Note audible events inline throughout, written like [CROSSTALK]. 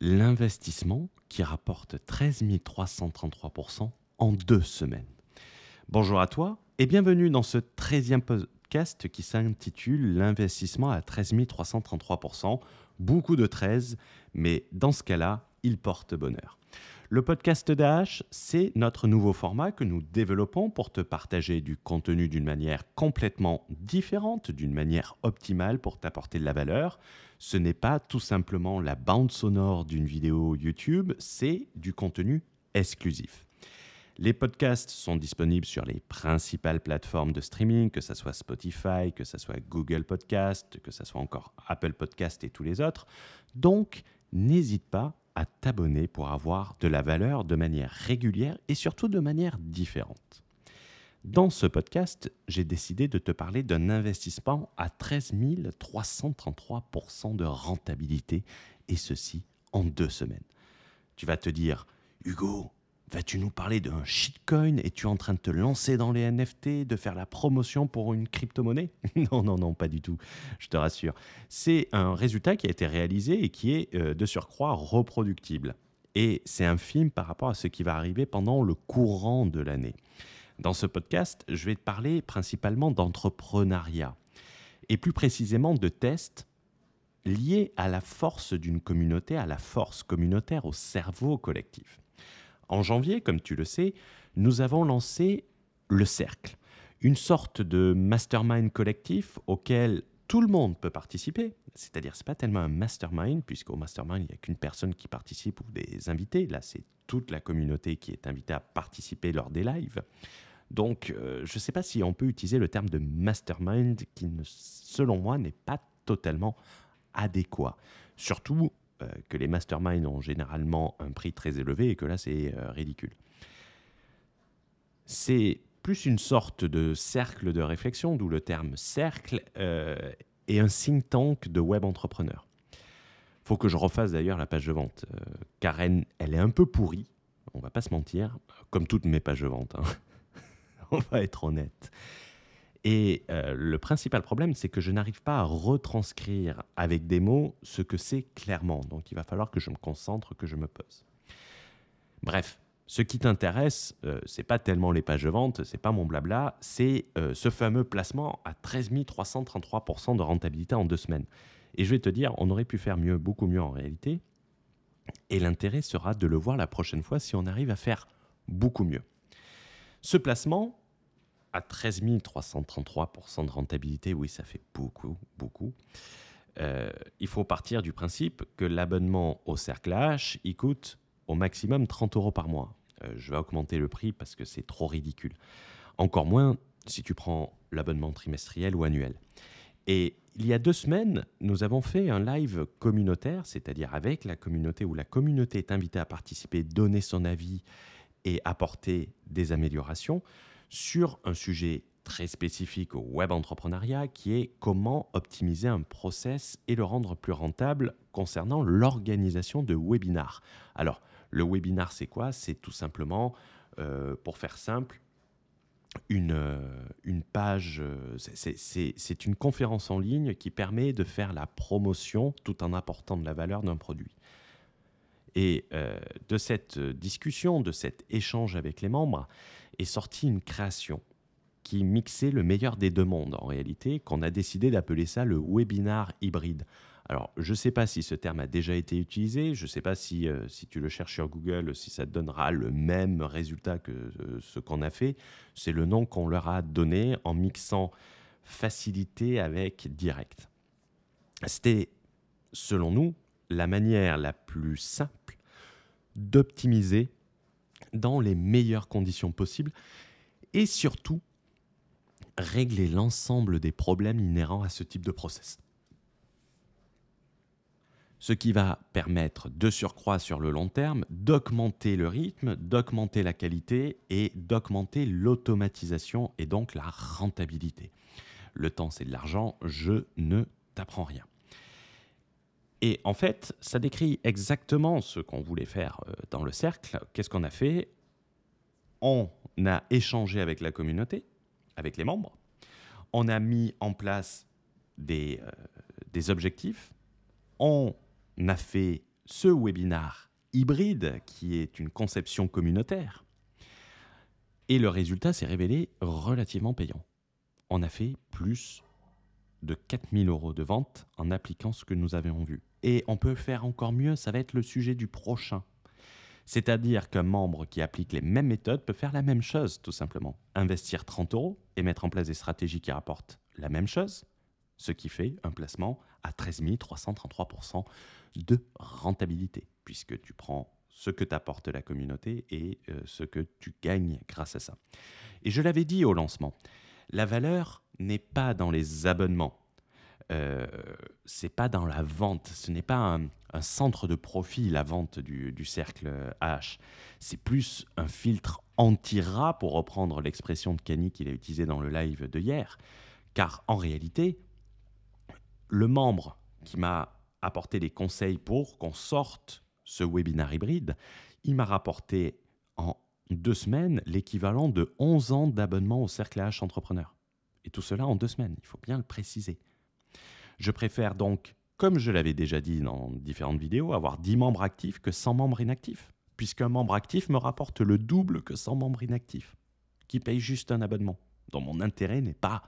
l'investissement qui rapporte 13 333% en deux semaines. Bonjour à toi et bienvenue dans ce 13e podcast qui s'intitule L'investissement à 13 333%. Beaucoup de 13, mais dans ce cas-là, il porte bonheur. Le podcast d'AH, c'est notre nouveau format que nous développons pour te partager du contenu d'une manière complètement différente, d'une manière optimale pour t'apporter de la valeur. Ce n'est pas tout simplement la bande sonore d'une vidéo YouTube, c'est du contenu exclusif. Les podcasts sont disponibles sur les principales plateformes de streaming, que ce soit Spotify, que ce soit Google Podcast, que ce soit encore Apple Podcast et tous les autres. Donc, n'hésite pas à t'abonner pour avoir de la valeur de manière régulière et surtout de manière différente. Dans ce podcast, j'ai décidé de te parler d'un investissement à 13 333% de rentabilité, et ceci en deux semaines. Tu vas te dire, Hugo, Vas-tu nous parler d'un shitcoin? Es-tu en train de te lancer dans les NFT, de faire la promotion pour une crypto-monnaie? [LAUGHS] Non, non, non, pas du tout, je te rassure. C'est un résultat qui a été réalisé et qui est euh, de surcroît reproductible. Et c'est un film par rapport à ce qui va arriver pendant le courant de l'année. Dans ce podcast, je vais te parler principalement d'entrepreneuriat et plus précisément de tests liés à la force d'une communauté, à la force communautaire, au cerveau collectif. En janvier, comme tu le sais, nous avons lancé le Cercle, une sorte de mastermind collectif auquel tout le monde peut participer. C'est-à-dire, ce n'est pas tellement un mastermind, puisqu'au mastermind, il n'y a qu'une personne qui participe ou des invités. Là, c'est toute la communauté qui est invitée à participer lors des lives. Donc, euh, je ne sais pas si on peut utiliser le terme de mastermind qui, selon moi, n'est pas totalement adéquat. Surtout que les masterminds ont généralement un prix très élevé et que là, c'est euh, ridicule. C'est plus une sorte de cercle de réflexion, d'où le terme cercle, euh, et un think tank de web entrepreneurs. faut que je refasse d'ailleurs la page de vente, car elle, est un peu pourrie, on va pas se mentir, comme toutes mes pages de vente. Hein. [LAUGHS] on va être honnête. Et euh, le principal problème, c'est que je n'arrive pas à retranscrire avec des mots ce que c'est clairement. Donc il va falloir que je me concentre, que je me pose. Bref, ce qui t'intéresse, euh, c'est pas tellement les pages de vente, c'est pas mon blabla, c'est euh, ce fameux placement à 13 333% de rentabilité en deux semaines. Et je vais te dire, on aurait pu faire mieux, beaucoup mieux en réalité. Et l'intérêt sera de le voir la prochaine fois si on arrive à faire beaucoup mieux. Ce placement, à 13 333% de rentabilité, oui, ça fait beaucoup, beaucoup. Euh, il faut partir du principe que l'abonnement au cercle H, il coûte au maximum 30 euros par mois. Euh, je vais augmenter le prix parce que c'est trop ridicule. Encore moins si tu prends l'abonnement trimestriel ou annuel. Et il y a deux semaines, nous avons fait un live communautaire, c'est-à-dire avec la communauté, où la communauté est invitée à participer, donner son avis et apporter des améliorations sur un sujet très spécifique au web entrepreneuriat qui est comment optimiser un process et le rendre plus rentable concernant l'organisation de webinars. Alors, le webinar, c'est quoi? C'est tout simplement, euh, pour faire simple, une, euh, une page, euh, c'est une conférence en ligne qui permet de faire la promotion tout en apportant de la valeur d'un produit. Et de cette discussion, de cet échange avec les membres, est sortie une création qui mixait le meilleur des deux mondes en réalité, qu'on a décidé d'appeler ça le webinar hybride. Alors, je ne sais pas si ce terme a déjà été utilisé, je ne sais pas si, euh, si tu le cherches sur Google, si ça te donnera le même résultat que euh, ce qu'on a fait. C'est le nom qu'on leur a donné en mixant facilité avec direct. C'était, selon nous, la manière la plus simple d'optimiser dans les meilleures conditions possibles et surtout régler l'ensemble des problèmes inhérents à ce type de process. Ce qui va permettre de surcroît sur le long terme d'augmenter le rythme, d'augmenter la qualité et d'augmenter l'automatisation et donc la rentabilité. Le temps, c'est de l'argent, je ne t'apprends rien. Et en fait, ça décrit exactement ce qu'on voulait faire euh, dans le cercle. Qu'est-ce qu'on a fait? On a échangé avec la communauté, avec les membres. On a mis en place des, euh, des objectifs. On a fait ce webinar hybride, qui est une conception communautaire. Et le résultat s'est révélé relativement payant. On a fait plus de 4000 euros de vente en appliquant ce que nous avions vu. Et on peut faire encore mieux, ça va être le sujet du prochain. C'est-à-dire qu'un membre qui applique les mêmes méthodes peut faire la même chose, tout simplement. Investir 30 euros et mettre en place des stratégies qui rapportent la même chose, ce qui fait un placement à 13 333% de rentabilité, puisque tu prends ce que t'apporte la communauté et euh, ce que tu gagnes grâce à ça. Et je l'avais dit au lancement, la valeur n'est pas dans les abonnements. Euh, c'est pas dans la vente, ce n'est pas un, centre de profit, la vente du, cercle H. C'est plus un filtre anti-rat, pour reprendre l'expression de Kenny qu'il a utilisée dans le live de hier. Car en réalité, le membre qui m'a apporté des conseils pour qu'on sorte ce webinaire hybride, il m'a rapporté en deux semaines l'équivalent de 11 ans d'abonnement au Cercle H Entrepreneur. Et tout cela en deux semaines, il faut bien le préciser. Je préfère donc, comme je l'avais déjà dit dans différentes vidéos, avoir 10 membres actifs que 100 membres inactifs, puisqu'un membre actif me rapporte le double que 100 membres inactifs, qui payent juste un abonnement, dont mon intérêt n'est pas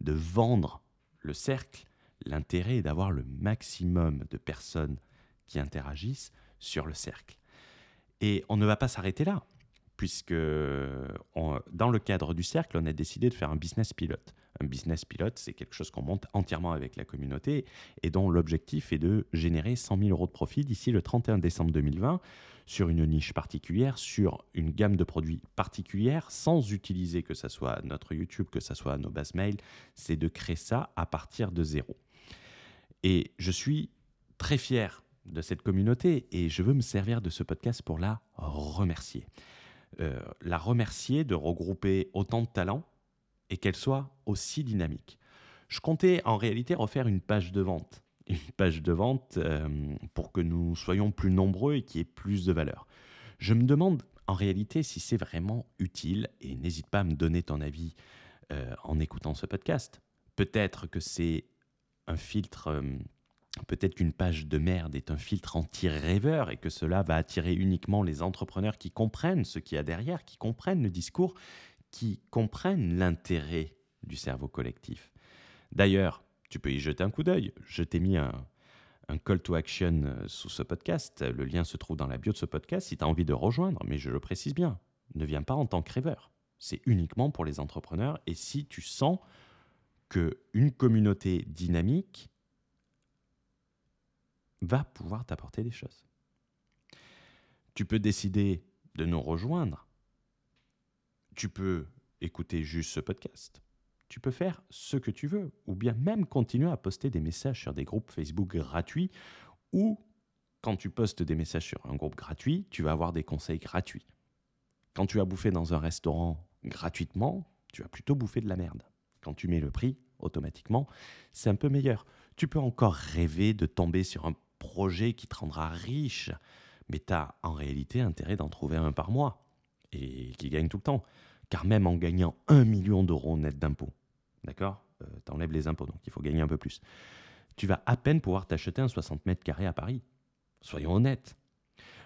de vendre le cercle, L'intérêt est d'avoir le maximum de personnes qui interagissent sur le cercle. Et on ne va pas s'arrêter là, puisque dans le cadre du cercle, on a décidé de faire un business pilote. Un business pilote, c'est quelque chose qu'on monte entièrement avec la communauté et dont l'objectif est de générer 100 000 euros de profit d'ici le 31 décembre 2020 sur une niche particulière, sur une gamme de produits particulière, sans utiliser que ce soit notre YouTube, que ce soit nos bases mail. C'est de créer ça à partir de zéro. Et je suis très fier de cette communauté et je veux me servir de ce podcast pour la remercier. Euh, la remercier de regrouper autant de talents et qu'elle soit aussi dynamique. Je comptais en réalité refaire une page de vente, une page de vente euh, pour que nous soyons plus nombreux et qu'il y ait plus de valeur. Je me demande en réalité si c'est vraiment utile et n'hésite pas à me donner ton avis euh, en écoutant ce podcast. Peut-être que c'est un filtre, peut-être qu'une page de merde est un filtre anti-rêveur et que cela va attirer uniquement les entrepreneurs qui comprennent ce qu'il y a derrière, qui comprennent le discours, qui comprennent l'intérêt du cerveau collectif. D'ailleurs, tu peux y jeter un coup d'œil. Je t'ai mis un, call to action euh, sous ce podcast. Le lien se trouve dans la bio de ce podcast si tu as envie de rejoindre, mais je le précise bien, ne viens pas en tant que rêveur. C'est uniquement pour les entrepreneurs et si tu sens une communauté dynamique va pouvoir t'apporter des choses. Tu peux décider de nous rejoindre. Tu peux écouter juste ce podcast. Tu peux faire ce que tu veux, ou bien même continuer à poster des messages sur des groupes Facebook gratuits, ou quand tu postes des messages sur un groupe gratuit, tu vas avoir des conseils gratuits. Quand tu as bouffé dans un restaurant gratuitement, tu vas plutôt bouffer de la merde. Quand tu mets le prix, automatiquement, c'est un peu meilleur. Tu peux encore rêver de tomber sur un projet qui te rendra riche, mais tu as en réalité intérêt d'en trouver un par mois et qui gagne tout le temps. Car même en gagnant un million d'euros net d'impôts, d'accord euh, Tu enlèves les impôts, donc il faut gagner un peu plus. Tu vas à peine pouvoir t'acheter un 60 mètres carrés à Paris. Soyons honnêtes.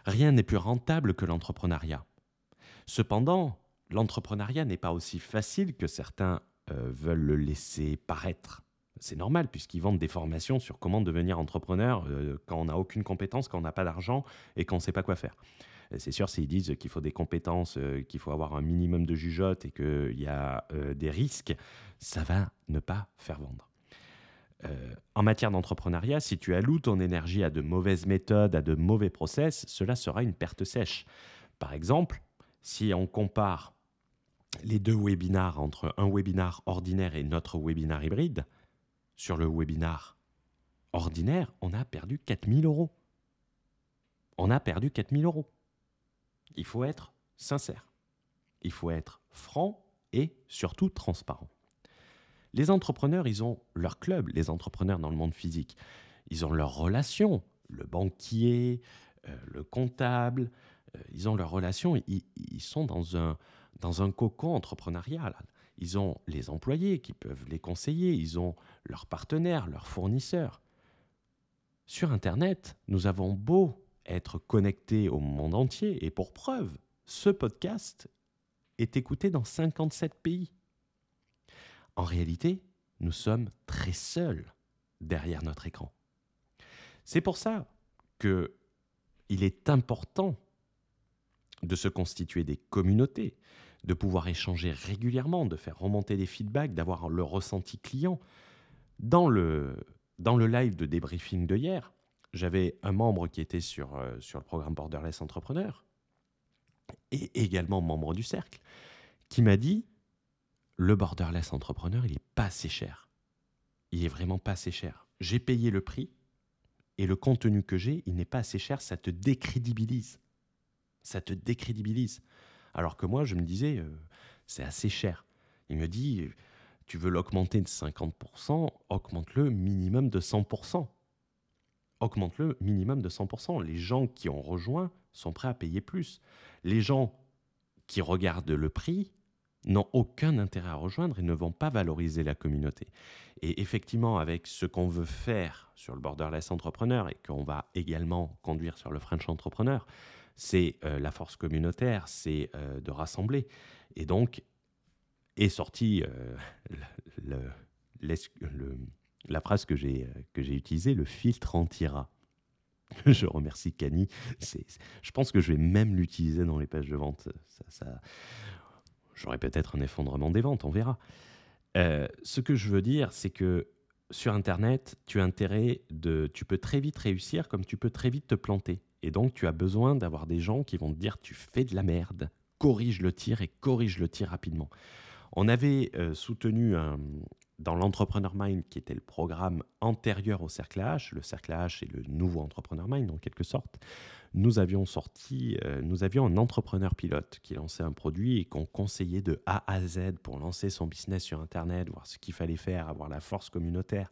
Rien n'est plus rentable que l'entrepreneuriat. Cependant, l'entrepreneuriat n'est pas aussi facile que certains euh, veulent le laisser paraître. C'est normal puisqu'ils vendent des formations sur comment devenir entrepreneur euh, quand on n'a aucune compétence, quand on n'a pas d'argent et quand on ne sait pas quoi faire. C'est sûr, s'ils disent qu'il faut des compétences, euh, qu'il faut avoir un minimum de jugeote et qu'il y a des risques, ça va ne pas faire vendre. en matière d'entrepreneuriat, si tu alloues ton énergie à de mauvaises méthodes, à de mauvais process, cela sera une perte sèche. Par exemple, si on compare les deux webinars entre un webinar ordinaire et notre webinar hybride, sur le webinar ordinaire, on a perdu 4000 euros. On a perdu 4000 euros. Il faut être sincère. Il faut être franc et surtout transparent. Les entrepreneurs, ils ont leur club, les entrepreneurs dans le monde physique. Ils ont leurs relations, le banquier, euh, le comptable, euh, ils ont leurs relations, ils sont dans un, dans un cocon entrepreneurial. Ils ont les employés qui peuvent les conseiller, ils ont leurs partenaires, leurs fournisseurs. Sur Internet, nous avons beau être connecté au monde entier. Et pour preuve, ce podcast est écouté dans 57 pays. En réalité, nous sommes très seuls derrière notre écran. C'est pour ça que il est important de se constituer des communautés, de pouvoir échanger régulièrement, de faire remonter des feedbacks, d'avoir le ressenti client. Dans le, dans le live de débriefing de hier, j'avais un membre qui était sur, euh, sur le programme Borderless Entrepreneur et également membre du cercle qui m'a dit le Borderless Entrepreneur, il n'est pas assez cher. Il est vraiment pas assez cher. J'ai payé le prix et le contenu que j'ai, il n'est pas assez cher, ça te décrédibilise. Ça te décrédibilise. Alors que moi, je me disais, euh, c'est assez cher. Il me dit, tu veux l'augmenter de 50%, augmente-le minimum de 100%. Augmente-le minimum de 100%. Les gens qui ont rejoint sont prêts à payer plus. Les gens qui regardent le prix n'ont aucun intérêt à rejoindre et ne vont pas valoriser la communauté. Et effectivement, avec ce qu'on veut faire sur le borderless entrepreneur et qu'on va également conduire sur le French entrepreneur, c'est euh, la force communautaire, c'est euh, de rassembler. Et donc, est sortie euh, la phrase que j'ai utilisée, le filtre anti-rat. [LAUGHS] je remercie Cani. Je pense que je vais même l'utiliser dans les pages de vente. Ça, J'aurai peut-être un effondrement des ventes, on verra. ce que je veux dire, c'est que sur Internet, tu as intérêt de, tu peux très vite réussir comme tu peux très vite te planter. Et donc, tu as besoin d'avoir des gens qui vont te dire tu fais de la merde, corrige le tir et corrige le tir rapidement. On avait euh, soutenu dans l'Entrepreneur Mind, qui était le programme antérieur au Cercle H, le Cercle H est le nouveau Entrepreneur Mind en quelque sorte, nous avions sorti, euh, nous avions un entrepreneur pilote qui lançait un produit et qu'on conseillait de A à Z pour lancer son business sur Internet, voir ce qu'il fallait faire, avoir la force communautaire,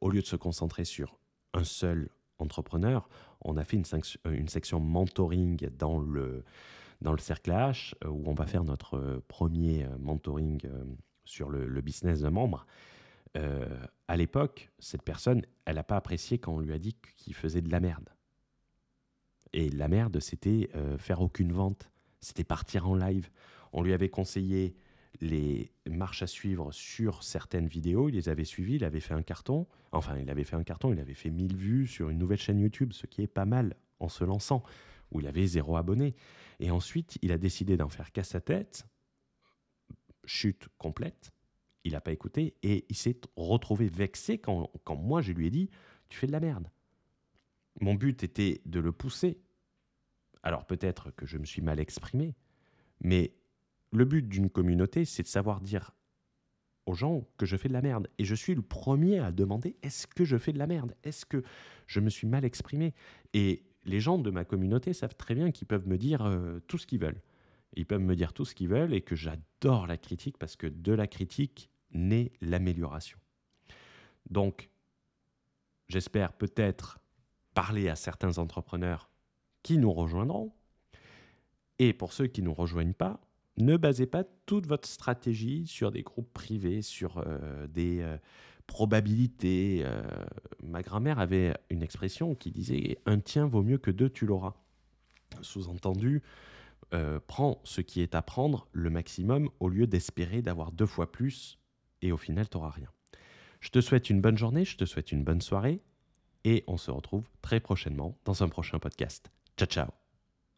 au lieu de se concentrer sur un seul entrepreneur, on a fait une, une section mentoring dans le, dans le cercle H où on va faire notre premier mentoring euh, sur le, business d'un membre. Euh, à l'époque, cette personne, elle n'a pas apprécié quand on lui a dit qu'il faisait de la merde. Et la merde, c'était euh, faire aucune vente, c'était partir en live. On lui avait conseillé les marches à suivre sur certaines vidéos, il les avait suivies, il avait fait un carton, enfin il avait fait un carton, il avait fait 1000 vues sur une nouvelle chaîne YouTube, ce qui est pas mal en se lançant, où il avait zéro abonné. Et ensuite, il a décidé d'en faire qu'à sa tête, chute complète, il n'a pas écouté, et il s'est retrouvé vexé quand, quand moi je lui ai dit, tu fais de la merde. Mon but était de le pousser. Alors peut-être que je me suis mal exprimé, mais le but d'une communauté, c'est de savoir dire aux gens que je fais de la merde. Et je suis le premier à demander est-ce que je fais de la merde? Est-ce que je me suis mal exprimé? Et les gens de ma communauté savent très bien qu'ils peuvent me dire euh, tout ce qu'ils veulent. Ils peuvent me dire tout ce qu'ils veulent et que j'adore la critique parce que de la critique naît l'amélioration. Donc, j'espère peut-être parler à certains entrepreneurs qui nous rejoindront. Et pour ceux qui ne nous rejoignent pas, ne basez pas toute votre stratégie sur des groupes privés, sur euh, des euh, probabilités. Euh. ma grand-mère avait une expression qui disait un tien vaut mieux que deux, tu l'auras. Sous-entendu, prends ce qui est à prendre, le maximum, au lieu d'espérer d'avoir deux fois plus, et au final, tu n'auras rien. Je te souhaite une bonne journée, je te souhaite une bonne soirée, et on se retrouve très prochainement dans un prochain podcast. Ciao, ciao